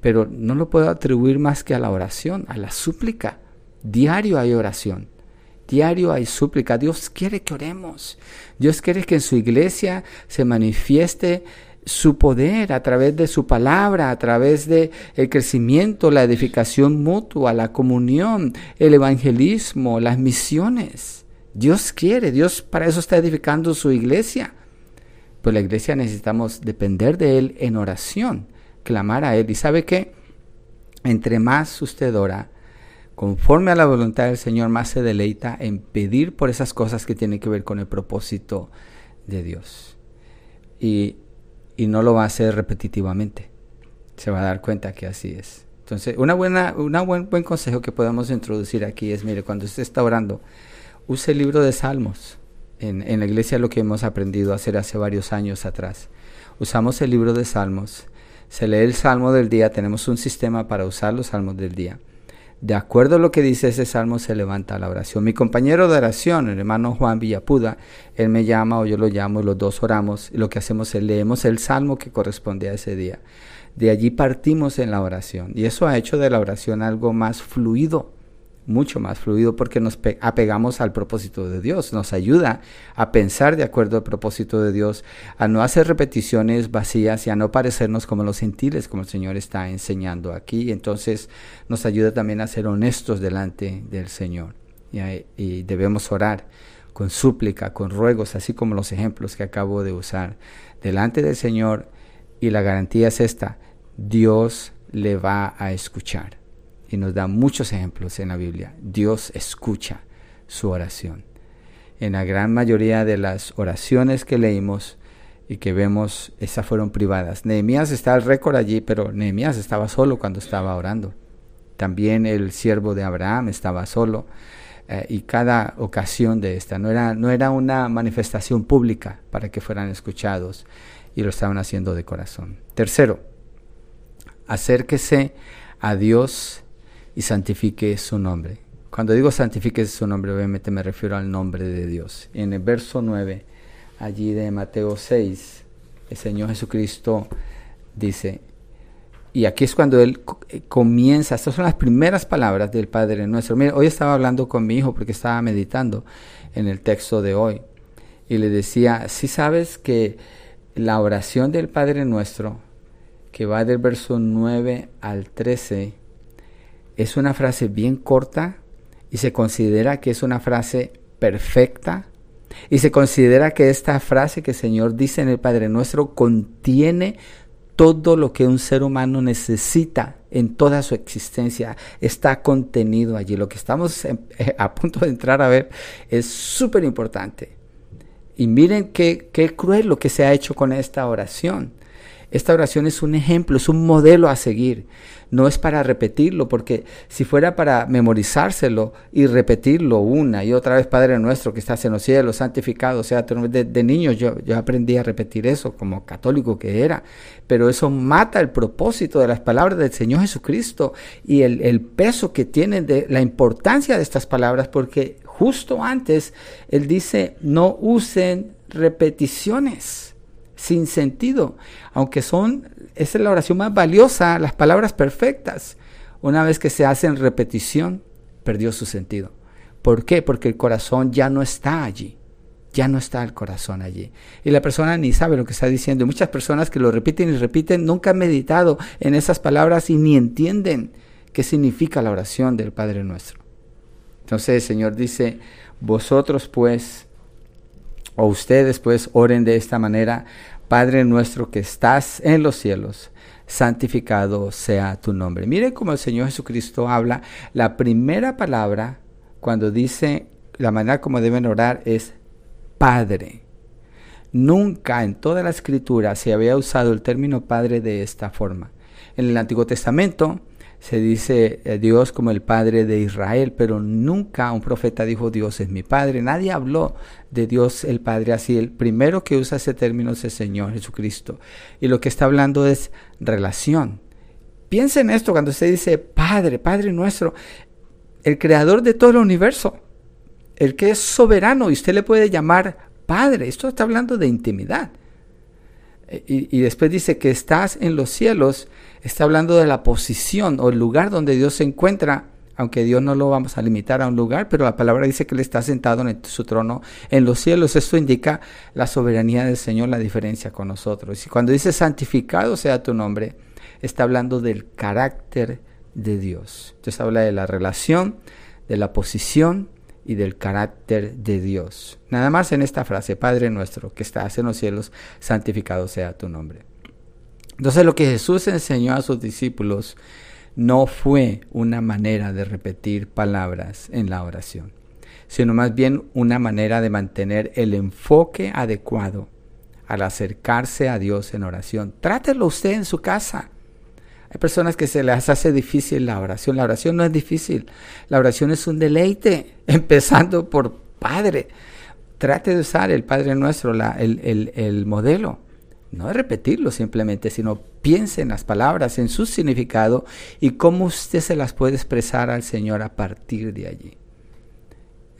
Pero no lo puedo atribuir más que a la oración, a la súplica. Diario hay oración. Diario hay súplica. Dios quiere que oremos. Dios quiere que en su iglesia se manifieste su poder a través de su palabra, a través de el crecimiento, la edificación mutua, la comunión, el evangelismo, las misiones. Dios quiere, Dios para eso está edificando su iglesia. Pues la iglesia necesitamos depender de Él en oración, clamar a Él. ¿Y sabe qué? Entre más usted ora, conforme a la voluntad del Señor, más se deleita en pedir por esas cosas que tienen que ver con el propósito de Dios. Y, y no lo va a hacer repetitivamente. Se va a dar cuenta que así es. Entonces, una buena, una buen, buen consejo que podemos introducir aquí es, mire, cuando usted está orando, use el libro de Salmos. En, en la iglesia lo que hemos aprendido a hacer hace varios años atrás. Usamos el libro de Salmos. Se lee el Salmo del día. Tenemos un sistema para usar los Salmos del día de acuerdo a lo que dice ese salmo, se levanta la oración. Mi compañero de oración, el hermano Juan Villapuda, él me llama o yo lo llamo los dos oramos. Y lo que hacemos es leemos el salmo que corresponde a ese día. De allí partimos en la oración. Y eso ha hecho de la oración algo más fluido mucho más fluido porque nos apegamos al propósito de Dios, nos ayuda a pensar de acuerdo al propósito de Dios, a no hacer repeticiones vacías y a no parecernos como los gentiles, como el Señor está enseñando aquí. Entonces nos ayuda también a ser honestos delante del Señor. Y, debemos orar con súplica, con ruegos, así como los ejemplos que acabo de usar, delante del Señor. Y la garantía es esta, Dios le va a escuchar y nos da muchos ejemplos en la Biblia. Dios escucha su oración. En la gran mayoría de las oraciones que leímos y que vemos, esas fueron privadas. Nehemías está el récord allí, pero Nehemías estaba solo cuando estaba orando. También el siervo de Abraham estaba solo. Eh, y cada ocasión de esta no era, no era una manifestación pública para que fueran escuchados y lo estaban haciendo de corazón. Tercero, acérquese a Dios y santifique su nombre. Cuando digo santifique su nombre, obviamente me refiero al nombre de Dios. En el verso 9, allí de Mateo 6, el Señor Jesucristo dice, y aquí es cuando Él eh, comienza, estas son las primeras palabras del Padre nuestro. Mira, hoy estaba hablando con mi hijo porque estaba meditando en el texto de hoy. Y le decía, si sabes que la oración del Padre nuestro, que va del verso 9 al 13, es una frase bien corta y se considera que es una frase perfecta y se considera que esta frase que el Señor dice en el Padre Nuestro contiene todo lo que un ser humano necesita en toda su existencia está contenido allí. Lo que estamos eh, a punto de entrar a ver es súper importante. Y miren qué, qué cruel lo que se ha hecho con esta oración. Esta oración es un ejemplo, es un modelo a seguir. No es para repetirlo, porque si fuera para memorizárselo y repetirlo una y otra vez, Padre nuestro que estás en los cielos, santificado sea de, niño yo, yo aprendí a repetir eso como católico que era, pero eso mata el propósito de las palabras del Señor Jesucristo y el peso que tienen de la importancia de estas palabras, porque justo antes Él dice, no usen repeticiones sin sentido, aunque son, esa es la oración más valiosa, las palabras perfectas. Una vez que se hacen repetición, perdió su sentido. ¿Por qué? Porque el corazón ya no está allí. Ya no está el corazón allí. Y la persona ni sabe lo que está diciendo. muchas personas que lo repiten y repiten nunca han meditado en esas palabras y ni entienden qué significa la oración del Padre nuestro. Entonces el Señor dice, vosotros pues o ustedes pues oren de esta manera, Padre nuestro que estás en los cielos, santificado sea tu nombre. Miren cómo el Señor Jesucristo habla. La primera palabra cuando dice la manera como deben orar es Padre. Nunca en toda la escritura se había usado el término Padre de esta forma. En el Antiguo Testamento se dice eh, Dios como el Padre de Israel, pero nunca un profeta dijo Dios es mi Padre. Nadie habló de Dios el Padre así. El primero que usa ese término es el Señor Jesucristo. Y lo que está hablando es relación. Piensa en esto cuando usted dice Padre, Padre nuestro, el creador de todo el universo, el que es soberano y usted le puede llamar Padre. Esto está hablando de intimidad. Y, después dice que estás en los cielos está hablando de la posición o el lugar donde Dios se encuentra, aunque Dios no lo vamos a limitar a un lugar, pero la palabra dice que Él está sentado en su trono en los cielos. Esto indica la soberanía del Señor, la diferencia con nosotros. Y cuando dice santificado sea tu nombre, está hablando del carácter de Dios. Entonces habla de la relación, de la posición y del carácter de Dios. Nada más en esta frase, Padre nuestro que estás en los cielos, santificado sea tu nombre. Entonces lo que Jesús enseñó a sus discípulos no fue una manera de repetir palabras en la oración, sino más bien una manera de mantener el enfoque adecuado al acercarse a Dios en oración. Trátelo usted en su casa. Hay personas que se les hace difícil la oración. La oración no es difícil. La oración es un deleite, empezando por Padre. Trate de usar el Padre Nuestro, el, el, el modelo no es repetirlo simplemente, sino piense en las palabras, en su significado y cómo usted se las puede expresar al Señor a partir de allí.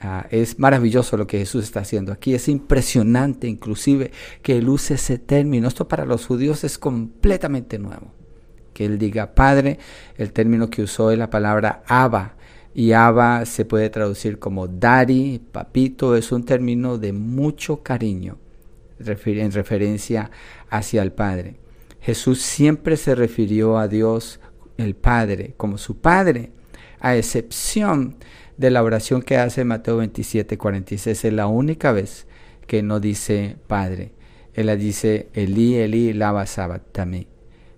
Ah, es maravilloso lo que Jesús está haciendo aquí, es impresionante inclusive que Él use ese término. Esto para los judíos es completamente nuevo. Él diga Padre, el término que usó es la palabra Abba, y Abba se puede traducir como Daddy, papito, es un término de mucho cariño en referencia hacia el Padre. Jesús siempre se refirió a Dios el Padre como su Padre, a excepción de la oración que hace Mateo 27, 46. Es la única vez que no dice Padre. Él dice Elí, Elí, lava también.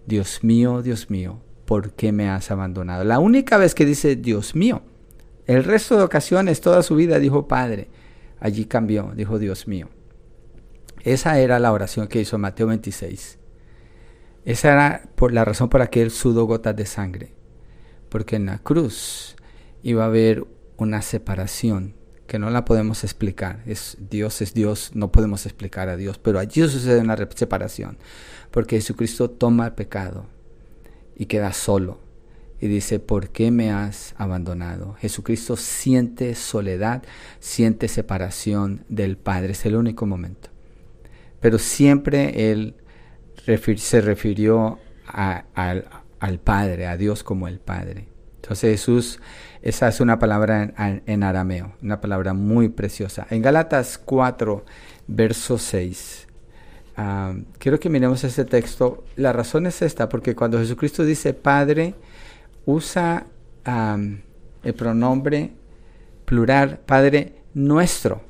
Dios mío, Dios mío, ¿por qué me has abandonado? La única vez que dice Dios mío. El resto de ocasiones, toda su vida dijo Padre. Allí cambió, dijo Dios mío. Esa era la oración que hizo Mateo 26. Esa era por la razón por la que él sudó gotas de sangre. Porque en la cruz iba a haber una separación que no la podemos explicar. Es, Dios es Dios, no podemos explicar a Dios, pero allí sucede una separación. Porque Jesucristo toma el pecado y queda solo. Y dice, ¿por qué me has abandonado? Jesucristo siente soledad, siente separación del Padre. Es el único momento pero siempre él se refirió al, Padre, a Dios como el Padre. Entonces Jesús, esa es una palabra en, arameo, una palabra muy preciosa. En Gálatas 4, verso 6, ah, quiero que miremos este texto. La razón es esta, porque cuando Jesucristo dice Padre, usa el pronombre plural, Padre nuestro.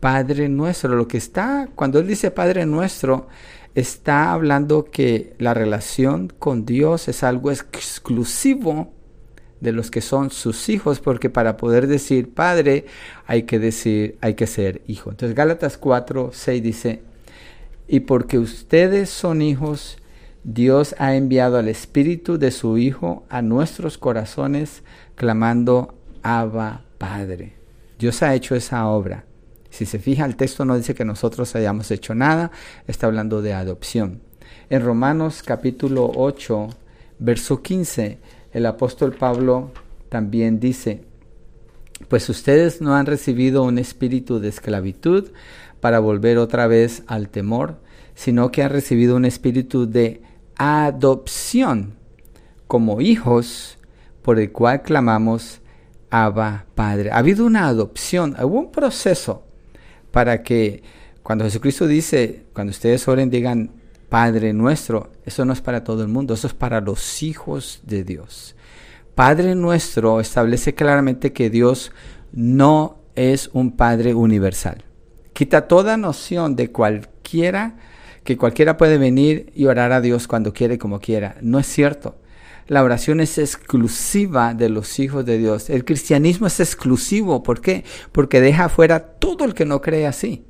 Padre nuestro. Lo que está, cuando Él dice Padre nuestro, está hablando que la relación con Dios es algo exclusivo de los que son sus hijos, porque para poder decir Padre hay que decir, hay que ser hijo. Entonces Gálatas 4, 6 dice, y porque ustedes son hijos, Dios ha enviado al Espíritu de su Hijo a nuestros corazones, clamando, Abba Padre. Dios ha hecho esa obra. Si se fija, el texto no dice que nosotros hayamos hecho nada, está hablando de adopción. En Romanos capítulo 8, verso 15, el apóstol Pablo también dice, pues ustedes no han recibido un espíritu de esclavitud para volver otra vez al temor, sino que han recibido un espíritu de adopción como hijos por el cual clamamos Abba Padre. Ha habido una adopción, hubo un proceso para que cuando Jesucristo dice, cuando ustedes oren digan Padre nuestro, eso no es para todo el mundo, eso es para los hijos de Dios. Padre nuestro establece claramente que Dios no es un Padre universal. Quita toda noción de cualquiera, que cualquiera puede venir y orar a Dios cuando quiere, como quiera. No es cierto. La oración es exclusiva de los hijos de Dios. El cristianismo es exclusivo. ¿Por qué? Porque deja fuera todo el que no cree así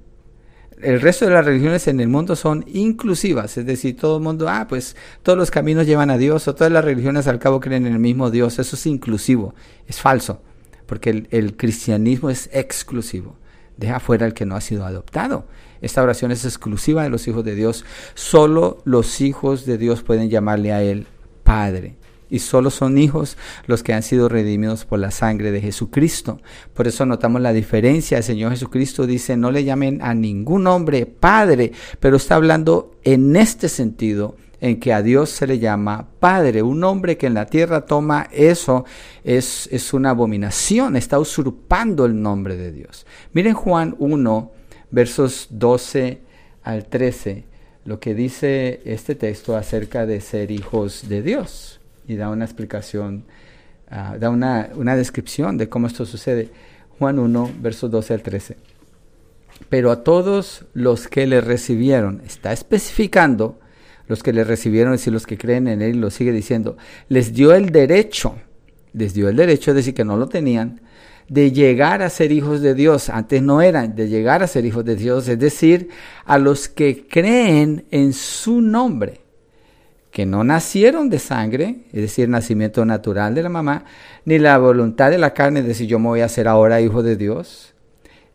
el resto de las religiones en el mundo son inclusivas, es decir, todo el mundo, ah, pues todos los caminos llevan a Dios o todas las religiones al cabo creen en el mismo Dios, eso es inclusivo, es falso, porque el, cristianismo es exclusivo, deja fuera el que no ha sido adoptado. Esta oración es exclusiva de los hijos de Dios, solo los hijos de Dios pueden llamarle a Él Padre y solo son hijos los que han sido redimidos por la sangre de Jesucristo. Por eso notamos la diferencia. El Señor Jesucristo dice, no le llamen a ningún hombre Padre, pero está hablando en este sentido en que a Dios se le llama Padre. Un hombre que en la tierra toma eso es, es una abominación, está usurpando el nombre de Dios. Miren Juan 1, versos 12 al 13, lo que dice este texto acerca de ser hijos de Dios y da una explicación, ah, da una, una, descripción de cómo esto sucede. Juan 1, versos 12 al 13. Pero a todos los que le recibieron, está especificando los que le recibieron, es decir, los que creen en él, lo sigue diciendo, les dio el derecho, les dio el derecho, es decir, que no lo tenían, de llegar a ser hijos de Dios. Antes no eran, de llegar a ser hijos de Dios, es decir, a los que creen en su nombre que no nacieron de sangre, es decir, nacimiento natural de la mamá, ni la voluntad de la carne de si yo me voy a hacer ahora hijo de Dios,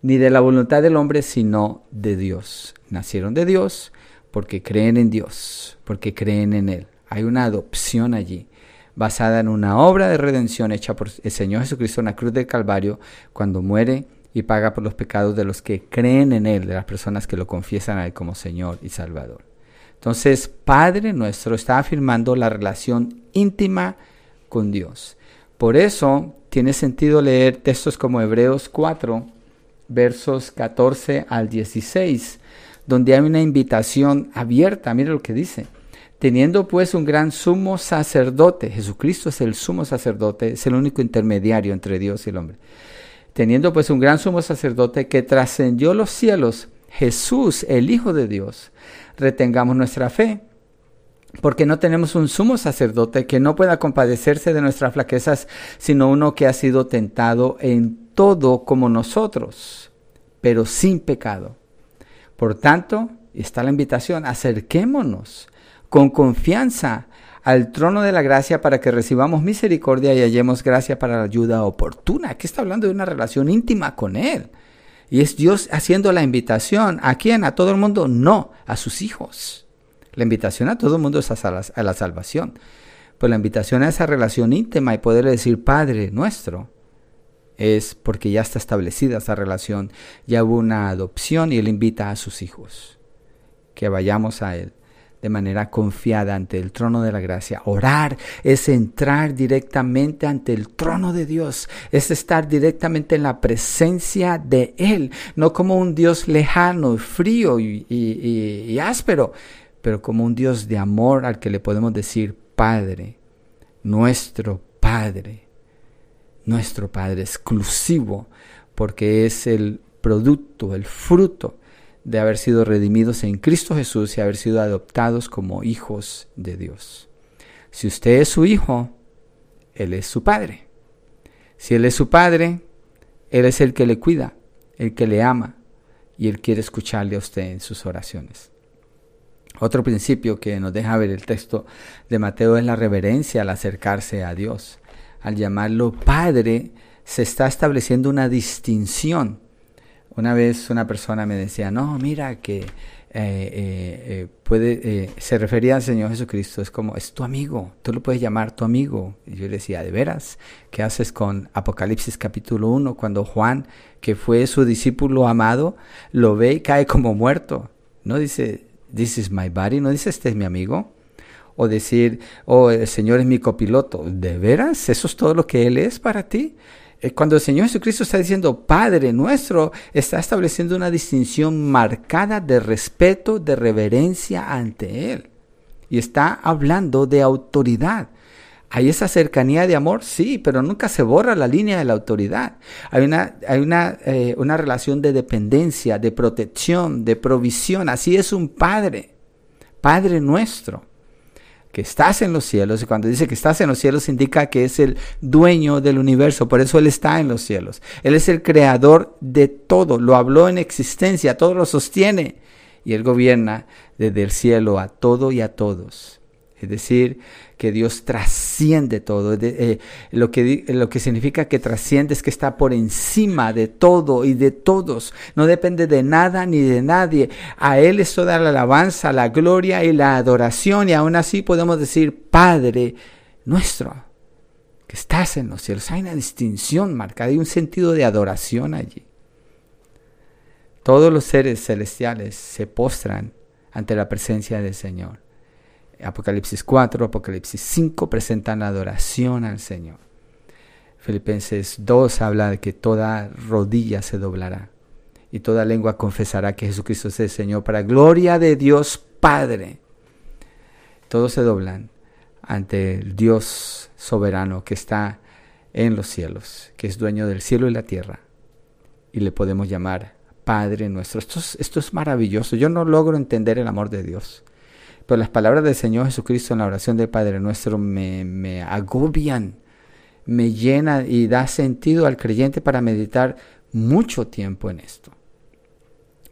ni de la voluntad del hombre, sino de Dios. Nacieron de Dios porque creen en Dios, porque creen en Él. Hay una adopción allí, basada en una obra de redención hecha por el Señor Jesucristo en la cruz del Calvario, cuando muere y paga por los pecados de los que creen en Él, de las personas que lo confiesan a Él como Señor y Salvador. Entonces, Padre nuestro está afirmando la relación íntima con Dios. Por eso tiene sentido leer textos como Hebreos 4, versos 14 al 16, donde hay una invitación abierta. Mire lo que dice. Teniendo pues un gran sumo sacerdote, Jesucristo es el sumo sacerdote, es el único intermediario entre Dios y el hombre. Teniendo pues un gran sumo sacerdote que trascendió los cielos, Jesús, el Hijo de Dios, retengamos nuestra fe, porque no tenemos un sumo sacerdote que no pueda compadecerse de nuestras flaquezas, sino uno que ha sido tentado en todo como nosotros, pero sin pecado. Por tanto, está la invitación, acerquémonos con confianza al trono de la gracia para que recibamos misericordia y hallemos gracia para la ayuda oportuna. Aquí está hablando de una relación íntima con Él. Y es Dios haciendo la invitación. ¿A quién? ¿A todo el mundo? No, a sus hijos. La invitación a todo el mundo es a la, salvación. Pues la invitación a esa relación íntima y poder decir Padre nuestro es porque ya está establecida esa relación. Ya hubo una adopción y Él invita a sus hijos que vayamos a Él de manera confiada ante el trono de la gracia. Orar es entrar directamente ante el trono de Dios, es estar directamente en la presencia de Él, no como un Dios lejano, frío y, y áspero, pero como un Dios de amor al que le podemos decir Padre, nuestro Padre, nuestro Padre exclusivo, porque es el producto, el fruto de haber sido redimidos en Cristo Jesús y haber sido adoptados como hijos de Dios. Si usted es su hijo, Él es su padre. Si Él es su padre, Él es el que le cuida, el que le ama y Él quiere escucharle a usted en sus oraciones. Otro principio que nos deja ver el texto de Mateo es la reverencia al acercarse a Dios. Al llamarlo Padre, se está estableciendo una distinción. Una vez una persona me decía, no, mira que eh, eh, eh, puede, se refería al Señor Jesucristo, es como, es tu amigo, tú lo puedes llamar tu amigo. Y yo le decía, ¿de veras? ¿Qué haces con Apocalipsis capítulo 1 cuando Juan, que fue su discípulo amado, lo ve y cae como muerto? No dice, this is my body, no dice, este es mi amigo. O decir, oh, el Señor es mi copiloto. ¿De veras? ¿Eso es todo lo que Él es para ti? Eh, cuando el Señor Jesucristo está diciendo Padre nuestro, está estableciendo una distinción marcada de respeto, de reverencia ante Él. Y está hablando de autoridad. ¿Hay esa cercanía de amor? Sí, pero nunca se borra la línea de la autoridad. Hay una, hay una, eh, una relación de dependencia, de protección, de provisión. Así es un Padre, Padre nuestro que estás en los cielos, y cuando dice que estás en los cielos indica que es el dueño del universo, por eso Él está en los cielos. Él es el creador de todo, lo habló en existencia, todo lo sostiene, y Él gobierna desde el cielo a todo y a todos. Es decir, que Dios trasciende todo. Eh, lo, que, lo que significa que trasciende es que está por encima de todo y de todos. No depende de nada ni de nadie. A Él es toda la alabanza, la gloria y la adoración. Y aún así podemos decir, Padre nuestro, que estás en los cielos. Hay una distinción marcada, hay un sentido de adoración allí. Todos los seres celestiales se postran ante la presencia del Señor. Apocalipsis 4, Apocalipsis 5 presentan la adoración al Señor. Filipenses 2 habla de que toda rodilla se doblará y toda lengua confesará que Jesucristo es el Señor para gloria de Dios Padre. Todos se doblan ante el Dios soberano que está en los cielos, que es dueño del cielo y la tierra. Y le podemos llamar Padre nuestro. Esto es, esto es maravilloso. Yo no logro entender el amor de Dios. Pero las palabras del Señor Jesucristo en la oración del Padre nuestro me, me agobian, me llena y da sentido al creyente para meditar mucho tiempo en esto.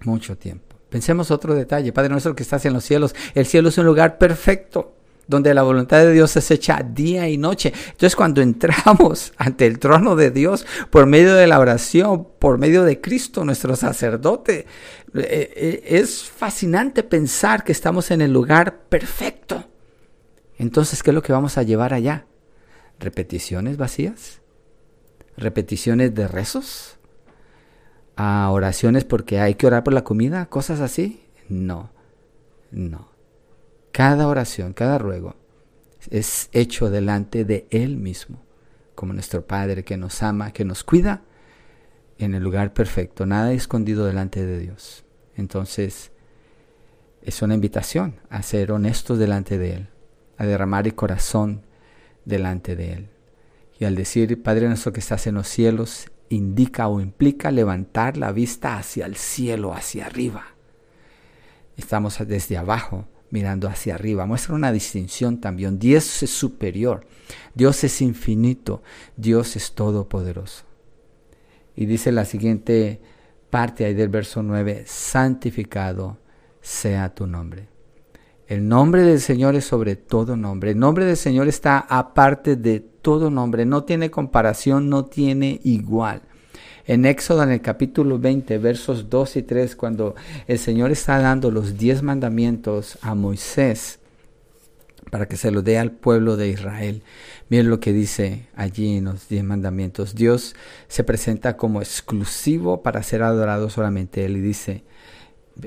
Mucho tiempo. Pensemos otro detalle. Padre nuestro que estás en los cielos. El cielo es un lugar perfecto donde la voluntad de Dios es hecha día y noche. Entonces cuando entramos ante el trono de Dios por medio de la oración, por medio de Cristo, nuestro sacerdote, es fascinante pensar que estamos en el lugar perfecto. Entonces, ¿qué es lo que vamos a llevar allá? ¿Repeticiones vacías? ¿Repeticiones de rezos? ¿A oraciones porque hay que orar por la comida? ¿Cosas así? No, no. Cada oración, cada ruego es hecho delante de Él mismo, como nuestro Padre que nos ama, que nos cuida en el lugar perfecto, nada escondido delante de Dios. Entonces, es una invitación a ser honestos delante de Él, a derramar el corazón delante de Él. Y al decir, Padre nuestro que estás en los cielos, indica o implica levantar la vista hacia el cielo, hacia arriba. Estamos desde abajo mirando hacia arriba. Muestra una distinción también. Dios es superior, Dios es infinito, Dios es todopoderoso. Y dice la siguiente parte ahí del verso 9, santificado sea tu nombre. El nombre del Señor es sobre todo nombre. El nombre del Señor está aparte de todo nombre. No tiene comparación, no tiene igual en Éxodo en el capítulo 20, versos 2 y 3, cuando el Señor está dando los diez mandamientos a Moisés para que se lo dé al pueblo de Israel. Miren lo que dice allí en los diez mandamientos. Dios se presenta como exclusivo para ser adorado solamente Él y dice,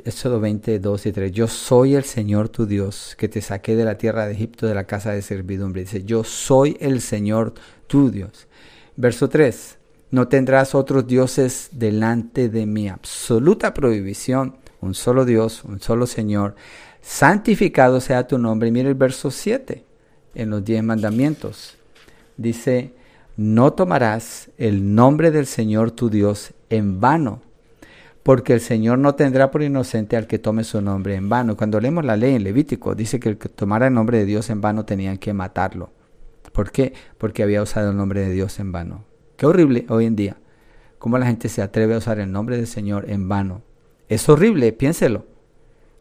Éxodo 20, 2 y 3, yo soy el Señor tu Dios que te saqué de la tierra de Egipto de la casa de servidumbre. Dice, yo soy el Señor tu Dios. Verso 3, no tendrás otros dioses delante de mi absoluta prohibición. Un solo Dios, un solo Señor. Santificado sea tu nombre. Mira el verso 7 en los diez mandamientos. Dice, no tomarás el nombre del Señor tu Dios en vano, porque el Señor no tendrá por inocente al que tome su nombre en vano. Cuando leemos la ley en Levítico, dice que el que tomara el nombre de Dios en vano tenían que matarlo. ¿Por qué? Porque había usado el nombre de Dios en vano. Qué horrible hoy en día. Cómo la gente se atreve a usar el nombre del Señor en vano. Es horrible, piénselo.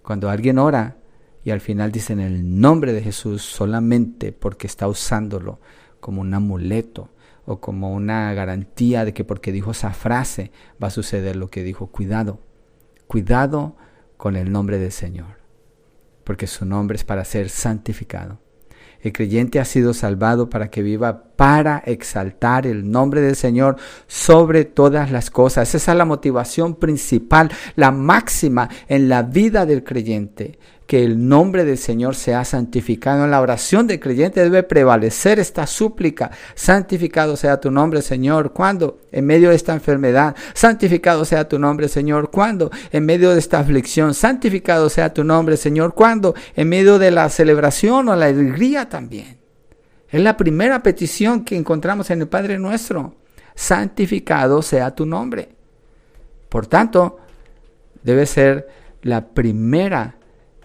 Cuando alguien ora y al final dice en el nombre de Jesús solamente porque está usándolo como un amuleto o como una garantía de que porque dijo esa frase va a suceder lo que dijo. Cuidado, cuidado con el nombre del Señor, porque su nombre es para ser santificado. El creyente ha sido salvado para que viva para exaltar el nombre del Señor sobre todas las cosas. Esa es la motivación principal, la máxima en la vida del creyente que el nombre del Señor sea santificado. En la oración del creyente debe prevalecer esta súplica. Santificado sea tu nombre, Señor. ¿Cuándo? En medio de esta enfermedad. Santificado sea tu nombre, Señor. ¿Cuándo? En medio de esta aflicción. Santificado sea tu nombre, Señor. ¿Cuándo? En medio de la celebración o la alegría también. Es la primera petición que encontramos en el Padre nuestro. Santificado sea tu nombre. Por tanto, debe ser la primera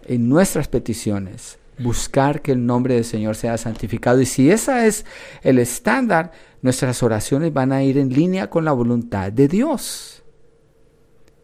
en nuestras peticiones, buscar que el nombre del Señor sea santificado. Y si ese es el estándar, nuestras oraciones van a ir en línea con la voluntad de Dios.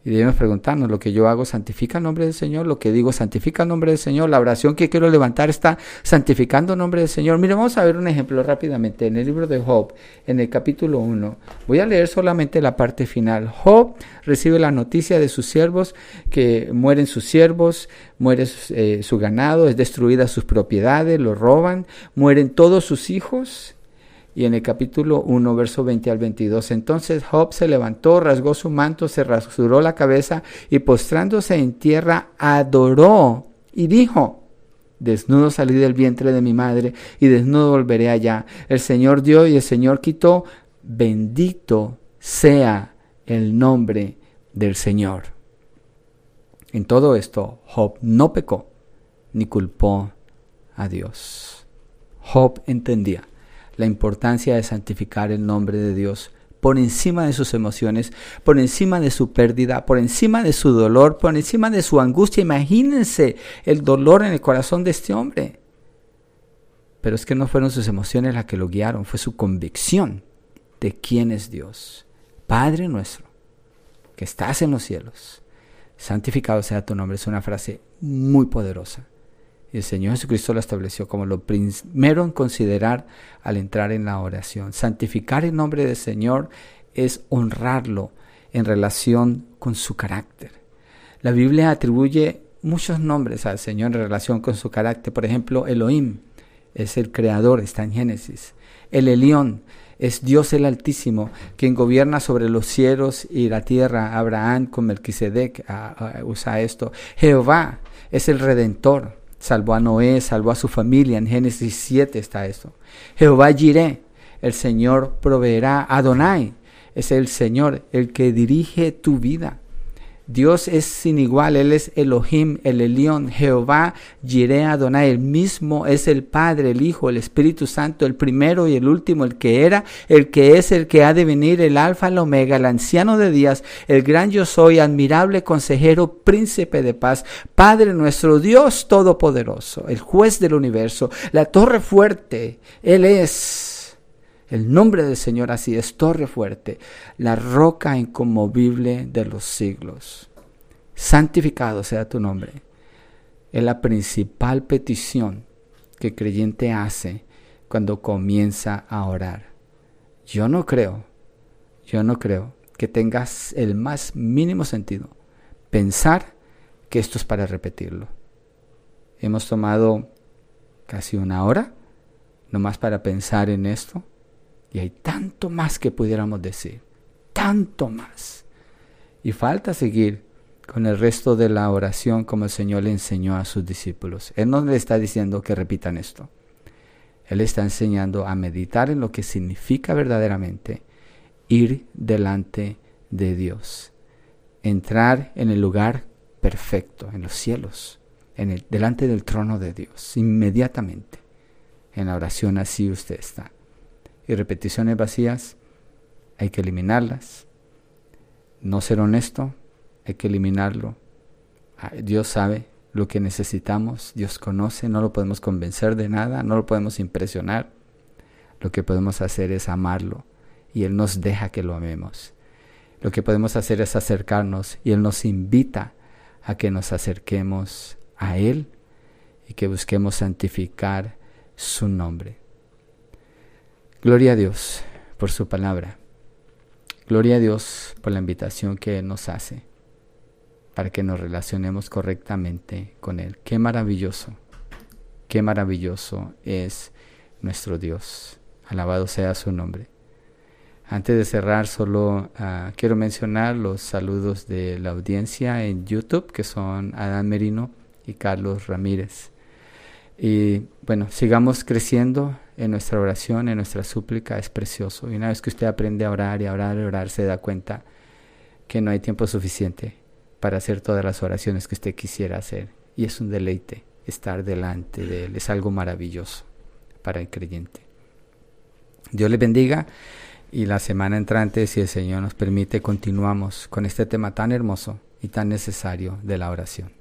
Y debemos preguntarnos, lo que yo hago santifica el nombre del Señor, lo que digo santifica el nombre del Señor, la oración que quiero levantar está santificando el nombre del Señor. Mire, vamos a ver un ejemplo rápidamente en el libro de Job, en el capítulo 1. Voy a leer solamente la parte final. Job recibe la noticia de sus siervos, que mueren sus siervos, muere eh, su ganado, es destruida sus propiedades, lo roban, mueren todos sus hijos y en el capítulo 1, verso 20 al 22, entonces Job se levantó, rasgó su manto, se rasuró la cabeza y postrándose en tierra adoró y dijo, desnudo salí del vientre de mi madre y desnudo volveré allá. El Señor dio y el Señor quitó, bendito sea el nombre del Señor. En todo esto, Job no pecó ni culpó a Dios. Job entendía la importancia de santificar el nombre de Dios por encima de sus emociones, por encima de su pérdida, por encima de su dolor, por encima de su angustia. Imagínense el dolor en el corazón de este hombre. Pero es que no fueron sus emociones las que lo guiaron, fue su convicción de quién es Dios. Padre nuestro, que estás en los cielos, santificado sea tu nombre. Es una frase muy poderosa. Y el Señor Jesucristo lo estableció como lo primero en considerar al entrar en la oración. Santificar el nombre del Señor es honrarlo en relación con su carácter. La Biblia atribuye muchos nombres al Señor en relación con su carácter. Por ejemplo, Elohim es el creador, está en Génesis. El Elión es Dios el Altísimo, quien gobierna sobre los cielos y la tierra. Abraham con Melquisedec ah, usa esto. Jehová es el Redentor salvó a Noé, salvó a su familia. En Génesis 7 está esto. Jehová Jireh, el Señor proveerá. Adonai es el Señor, el que dirige tu vida. Dios es sin igual, Él es Elohim, el Elión, Jehová, Jireh Adonai, el mismo es el Padre, el Hijo, el Espíritu Santo, el primero y el último, el que era, el que es, el que ha de venir, el Alfa, el Omega, el anciano de días, el gran yo soy, admirable consejero, príncipe de paz, Padre nuestro, Dios todopoderoso, el juez del universo, la torre fuerte, Él es el nombre del Señor así es torre fuerte, la roca inconmovible de los siglos. Santificado sea tu nombre. Es la principal petición que el creyente hace cuando comienza a orar. Yo no creo, yo no creo que tengas el más mínimo sentido pensar que esto es para repetirlo. Hemos tomado casi una hora nomás para pensar en esto y hay tanto más que pudiéramos decir, tanto más. Y falta seguir con el resto de la oración como el Señor le enseñó a sus discípulos. Él no le está diciendo que repitan esto. Él está enseñando a meditar en lo que significa verdaderamente ir delante de Dios. Entrar en el lugar perfecto, en los cielos, en el, delante del trono de Dios, inmediatamente. En la oración así usted está y repeticiones vacías, hay que eliminarlas. No ser honesto, hay que eliminarlo. Dios sabe lo que necesitamos, Dios conoce, no lo podemos convencer de nada, no lo podemos impresionar. Lo que podemos hacer es amarlo y Él nos deja que lo amemos. Lo que podemos hacer es acercarnos y Él nos invita a que nos acerquemos a Él y que busquemos santificar su nombre. Gloria a Dios por su palabra. Gloria a Dios por la invitación que nos hace para que nos relacionemos correctamente con Él. Qué maravilloso, qué maravilloso es nuestro Dios. Alabado sea su nombre. Antes de cerrar, solo ah, quiero mencionar los saludos de la audiencia en YouTube, que son Adán Merino y Carlos Ramírez. Y bueno, sigamos creciendo en nuestra oración, en nuestra súplica, es precioso. Y una vez que usted aprende a orar y a orar y a orar, se da cuenta que no hay tiempo suficiente para hacer todas las oraciones que usted quisiera hacer. Y es un deleite estar delante de Él, es algo maravilloso para el creyente. Dios le bendiga y la semana entrante, si el Señor nos permite, continuamos con este tema tan hermoso y tan necesario de la oración.